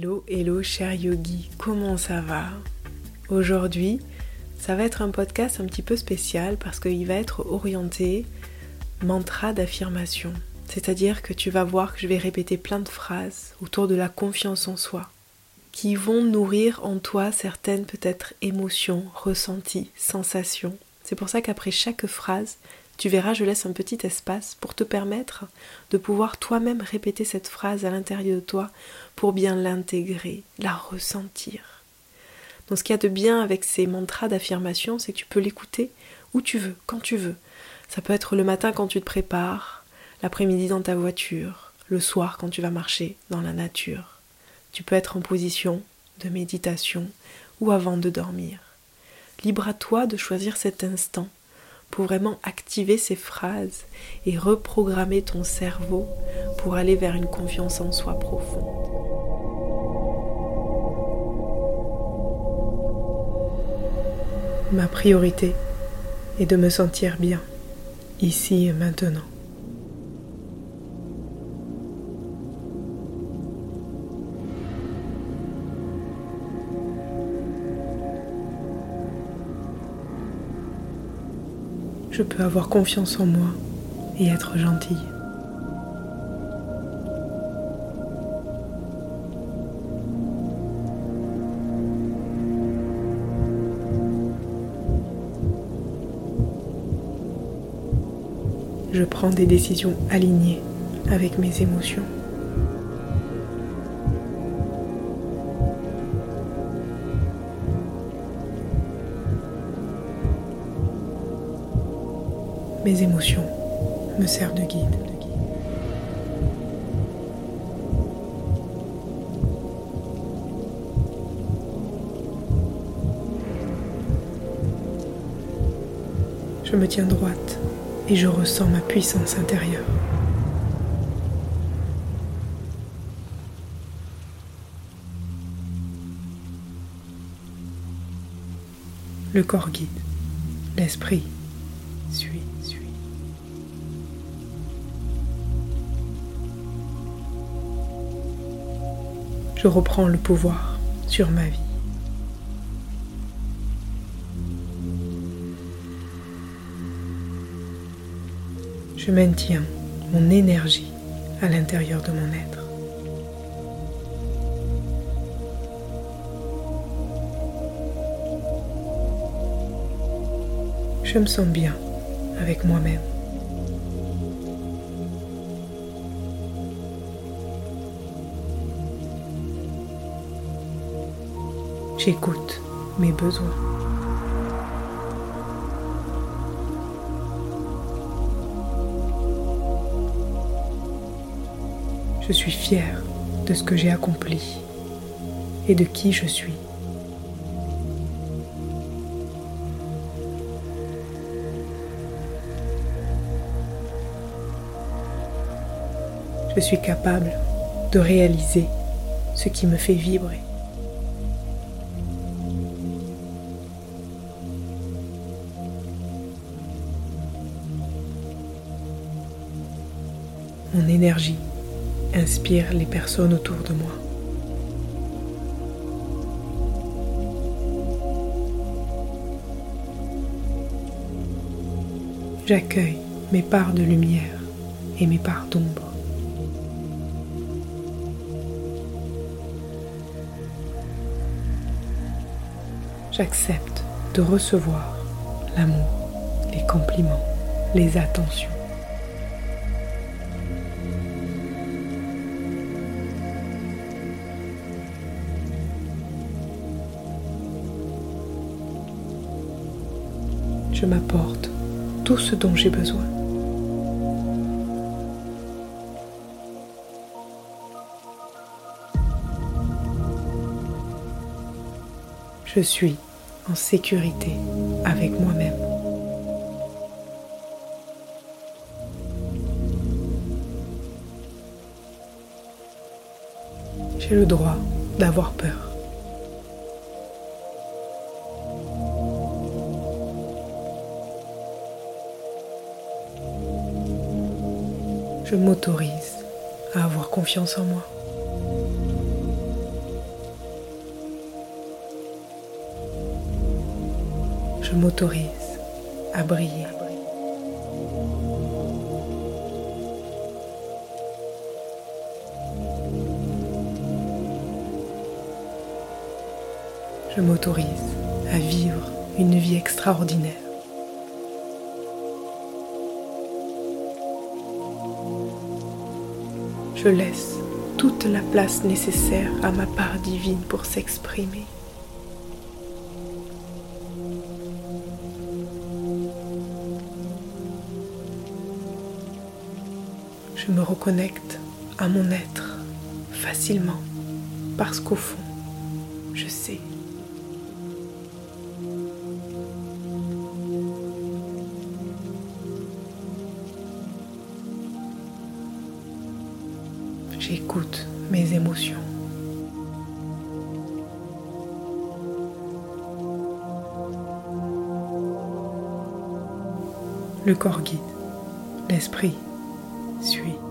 Hello, hello cher yogi, comment ça va? Aujourd'hui, ça va être un podcast un petit peu spécial parce qu'il va être orienté mantra d'affirmation. C'est-à-dire que tu vas voir que je vais répéter plein de phrases autour de la confiance en soi qui vont nourrir en toi certaines peut-être émotions, ressentis, sensations. C'est pour ça qu'après chaque phrase, tu verras, je laisse un petit espace pour te permettre de pouvoir toi-même répéter cette phrase à l'intérieur de toi pour bien l'intégrer, la ressentir. Donc ce qu'il y a de bien avec ces mantras d'affirmation, c'est que tu peux l'écouter où tu veux, quand tu veux. Ça peut être le matin quand tu te prépares, l'après-midi dans ta voiture, le soir quand tu vas marcher dans la nature. Tu peux être en position de méditation ou avant de dormir. Libre à toi de choisir cet instant pour vraiment activer ces phrases et reprogrammer ton cerveau pour aller vers une confiance en soi profonde. Ma priorité est de me sentir bien, ici et maintenant. Je peux avoir confiance en moi et être gentille. Je prends des décisions alignées avec mes émotions. Mes émotions me servent de guide. Je me tiens droite et je ressens ma puissance intérieure. Le corps guide, l'esprit suis, suis. Je reprends le pouvoir sur ma vie. Je maintiens mon énergie à l'intérieur de mon être. Je me sens bien avec moi-même. J'écoute mes besoins. Je suis fière de ce que j'ai accompli et de qui je suis. Je suis capable de réaliser ce qui me fait vibrer. Mon énergie inspire les personnes autour de moi. J'accueille mes parts de lumière et mes parts d'ombre. J'accepte de recevoir l'amour, les compliments, les attentions. Je m'apporte tout ce dont j'ai besoin. Je suis en sécurité avec moi-même. J'ai le droit d'avoir peur. Je m'autorise à avoir confiance en moi. M'autorise à briller. Je m'autorise à vivre une vie extraordinaire. Je laisse toute la place nécessaire à ma part divine pour s'exprimer. Je me reconnecte à mon être facilement parce qu'au fond, je sais. J'écoute mes émotions. Le corps guide, l'esprit suis.